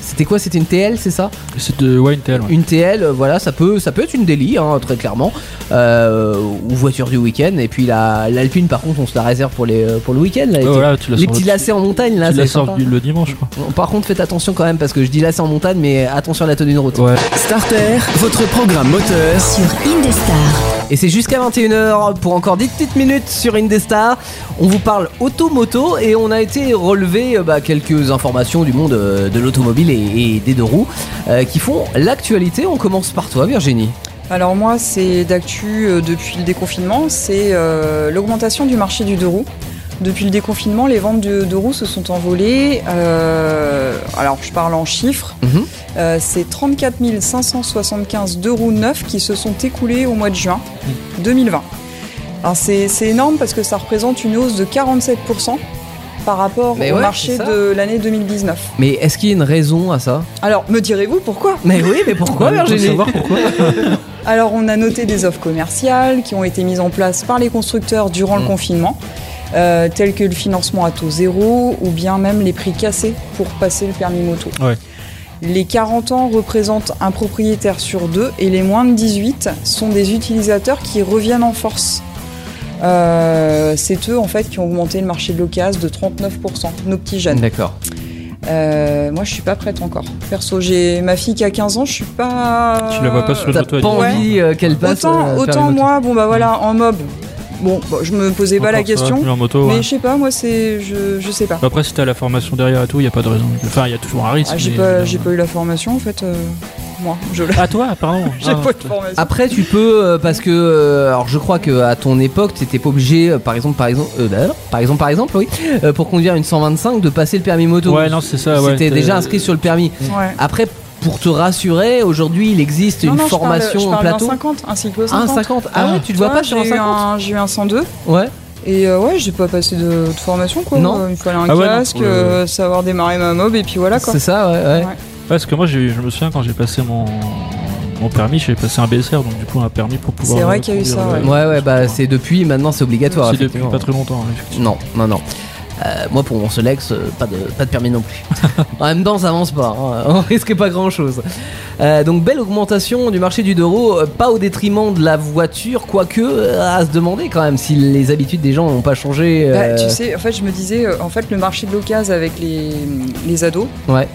c'était quoi? C'était une TL, c'est ça? De ouais, une TL. ouais. Une TL, voilà, ça peut, ça peut être une délit, hein, très clairement, ou voiture du week-end. Et puis la- l'Alpine, par contre, on se la réserve pour les, pour le week-end. Là, Ouais, les voilà, tu la les sors petits lacets en montagne, là, tu la sors le dimanche, quoi. Bon, Par contre, faites attention quand même parce que je dis lacets en montagne, mais attention à la tenue de route. Ouais. Starter, votre programme moteur. sur Indestar. Et c'est jusqu'à 21h pour encore 10 petites minutes sur Indestar. On vous parle automoto et on a été relever euh, bah, quelques informations du monde euh, de l'automobile et, et des deux roues euh, qui font l'actualité. On commence par toi, Virginie. Alors moi, c'est d'actu euh, depuis le déconfinement, c'est euh, l'augmentation du marché du deux roues. Depuis le déconfinement, les ventes de deux roues se sont envolées. Euh, alors je parle en chiffres. Mhm. Euh, c'est 34 575 deux roues neufs qui se sont écoulés au mois de juin 2020. Alors c'est c'est énorme parce que ça représente une hausse de 47% par rapport Mais au ouais, marché de l'année 2019. Mais est-ce qu'il y a une raison à ça? Alors me direz-vous pourquoi? Mais oui, mais pourquoi, Virginie? savoir pourquoi. *laughs* Alors on a noté des offres commerciales qui ont été mises en place par les constructeurs durant le Mm. confinement. Euh, tels que le financement à taux zéro ou bien même les prix cassés pour passer le permis moto. Ouais. Les 40 ans représentent un propriétaire sur deux et les moins de 18 sont des utilisateurs qui reviennent en force. Euh, c'est eux en fait qui ont augmenté le marché de l'occasion de 39%, nos petits jeunes. D'accord. Euh, moi je suis pas prête encore. Perso, j'ai ma fille qui a 15 ans, je suis pas. Tu la vois pas sur le T'as pas. Ouais. envie qu'elle passe Autant, euh, autant moi, bon bah voilà, en mob, bon, bon, je me posais pas la question. plus en moto, Mais ouais. je sais pas, moi c'est. Je, je sais pas. Après, si t'as la formation derrière et tout, y a pas de raison. Enfin, y a toujours un risque. Ah, j'ai pas, j'ai pas eu la formation en fait. euh, moi, je l'ai. Ah, toi, pardon. *laughs* J'ai Ah, pas de formation. Après, tu peux euh, parce que euh, alors je crois que à ton époque, t'étais pas obligé, euh, par exemple, par exemple, euh, d'ailleurs, par exemple, par exemple, oui, euh, pour conduire une 125, de passer le permis moto. Ouais, non, c'est ça. Ouais, C'était t'es- déjà inscrit sur le permis. Ouais. Après, pour te rassurer, aujourd'hui, il existe Non, une non, je parle- formation je en plateau. d'un 50, un cyclo Ah, 50. un 50. Ah, ouais, tu te vois pas sur un j'ai eu 50 un- J'ai eu un 102 Ouais. et euh, ouais, j'ai pas passé de, de formation quoi. Non. Il fallait un Ah ouais, casque, ouais, ouais. euh, savoir démarrer ma mob et puis voilà quoi. C'est ça, ouais, ouais. Ouais. Parce que moi, je me souviens quand j'ai passé mon, mon permis, j'ai passé un BSR, donc du coup, un permis pour pouvoir. C'est vrai qu'il y a eu ça, euh, Ouais, ouais, bah c'est depuis, maintenant c'est obligatoire. C'est depuis pas très longtemps, hein, effectivement. Non, non, non. Euh, moi pour mon Solex, euh, pas de, pas de permis non plus. *laughs* en même temps, ça avance pas, hein. *laughs* on risque pas grand chose. donc belle augmentation du marché du euh, pas au détriment de la voiture, quoique euh, à se demander quand même si les habitudes des gens n'ont pas changé. Bah, euh, tu sais, en fait, je me disais, euh, en fait, le marché de l'occasion avec les, les ados, Ouais.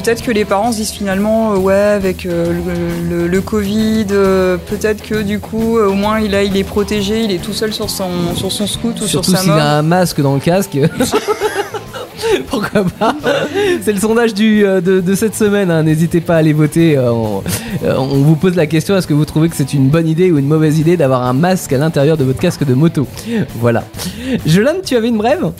Peut-être que les parents se disent finalement, euh, ouais, avec euh, le, le- le Covid, euh, peut-être que du coup, au moins, il, a, il est protégé, il est tout seul sur son, sur son scoot ou Surtout sur sa s'il a un masque dans le casque. *laughs* Pourquoi pas C'est le sondage du, de, de cette semaine. hein. N'hésitez pas à aller voter. on, on vous pose la question est-ce que vous trouvez que c'est une bonne idée ou une mauvaise idée d'avoir un masque à l'intérieur de votre casque de moto? Voilà. Jolan, tu avais une brève?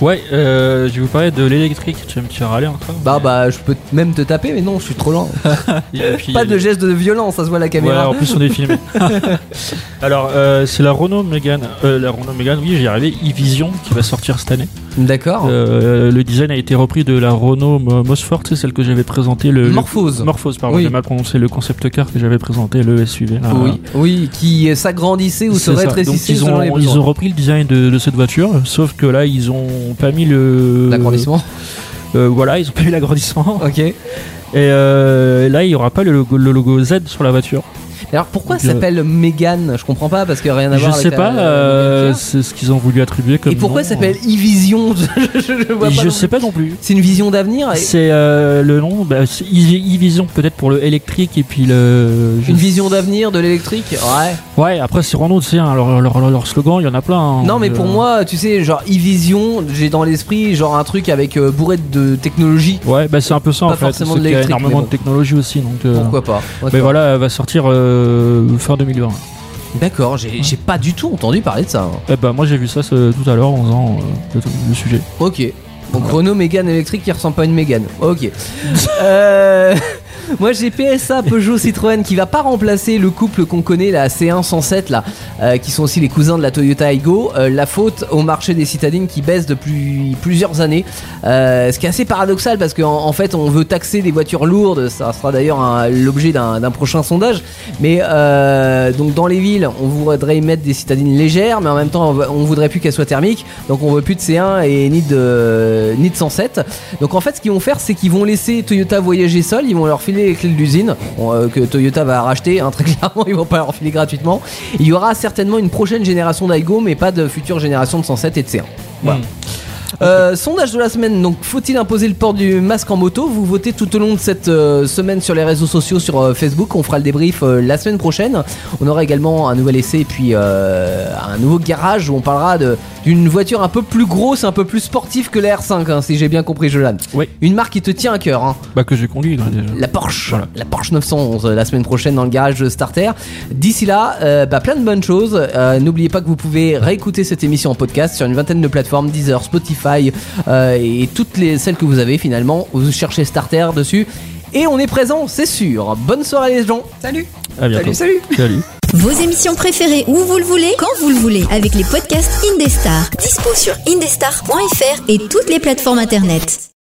Ouais, euh, je vais vous parler de l'électrique. Tu vas me tirer aller encore Bah bah, je peux même te taper, mais non, je suis trop lent. *laughs* Puis, *laughs* Pas de geste de violence, ça se voit à la Ouais, caméra. en plus on est filmé. *laughs* Alors, euh, c'est la Renault Mégane, euh, la Renault Mégane, oui, j'y arrivé, e-Vision qui va sortir cette année. D'accord. Euh, le design a été repris de la Renault Mo- Mosfort, c'est celle que j'avais présentée. Le, le- Morphose. Morphose, pardon, Oui. j'ai mal prononcé le concept car que j'avais présenté, le SUV. là. Oui, oui, qui s'agrandissait ou se rétrécissait ils ils ont repris le design de, de cette voiture, sauf que là ils ont pas mis le L'agrandissement. Euh, voilà, ils ont pas mis l'agrandissement. Ok. Et euh, là il y aura pas le logo, le logo Z sur la voiture. Alors pourquoi ça Donc, s'appelle Mégane Je comprends pas parce que rien à Je voir sais avec pas, euh, c'est ce qu'ils ont voulu attribuer comme. Et pourquoi ça s'appelle e-vision? *laughs* Je, je- je vois pas Je sais plus. pas non plus. C'est une vision d'avenir et- C'est euh, le nom, bah, e- e-Vision peut-être pour le électrique et puis le. je- Une vision d'avenir de l'électrique? Ouais. Ouais, après c'est Renault, tu sais, hein, leur, leur, leur- leur slogan, il y en a plein. hein. Non mais pour Euh, moi, tu sais, genre e-vision, j'ai dans l'esprit genre un truc avec euh, bourré de technologie. Ouais, bah c'est un peu ça Pas en fait. forcément de l'électrique, énormément mais de technologie aussi, donc. euh, Pourquoi pas Mais D'accord. voilà, elle va sortir euh, fin 2020. D'accord, j'ai pas du tout entendu parler de ça. hein. Eh bah moi j'ai vu ça ce- tout à l'heure en faisant euh, le, le sujet. Ok. Donc Renault Mégane électrique qui ressemble pas à une Mégane. Ok. *laughs* Euh, Moi j'ai PSA Peugeot Citroën qui va pas remplacer le couple qu'on connaît la C1 107 là, euh, qui sont aussi les cousins de la Toyota Aygo. Euh, la faute au marché des citadines qui baisse depuis plusieurs années. Euh, ce qui est assez paradoxal parce qu'en en fait on veut taxer des voitures lourdes. Ça sera d'ailleurs l'objet d'un prochain sondage. Mais euh, donc dans les villes on voudrait y mettre des citadines légères, mais en même temps on, on voudrait plus qu'elles soient thermiques. Donc on veut plus de C1 et ni de ni de 107. Donc en fait ce qu'ils vont faire c'est qu'ils vont laisser Toyota voyager seul, ils vont leur filer les clés de l'usine euh, que Toyota va racheter hein, très *laughs* clairement, ils vont pas leur filer gratuitement. Il y aura certainement une prochaine génération d'Aigo mais pas de future génération de 107 et de C1. Voilà. Hmm. Euh, sondage de la semaine, donc faut-il imposer le port du masque en moto? Vous votez tout au long de cette euh, semaine sur les réseaux sociaux, sur euh, Facebook, on fera le débrief la semaine prochaine. On aura également un nouvel essai et puis un nouveau garage où on parlera d'une voiture un peu plus grosse, un peu plus sportive que la R5, hein, si j'ai bien compris Jolan. Oui. Une marque qui te tient à cœur, hein. Bah que j'ai conduit déjà. la Porsche, Voilà. la Porsche 911 euh, la semaine prochaine dans le garage de Starter. D'ici là, bah, plein de bonnes choses. N'oubliez pas que vous pouvez réécouter cette émission en podcast sur une vingtaine de plateformes, Deezer, Spotify euh, et toutes les celles que vous avez finalement. Vous cherchez Starter dessus. Et on est présent, c'est sûr. Bonne soirée les gens. Salut À bientôt. Salut, salut Salut. Vos émissions préférées où vous le voulez, quand vous le voulez, avec les podcasts Indestar. Dispo sur indestar.fr et toutes les plateformes internet.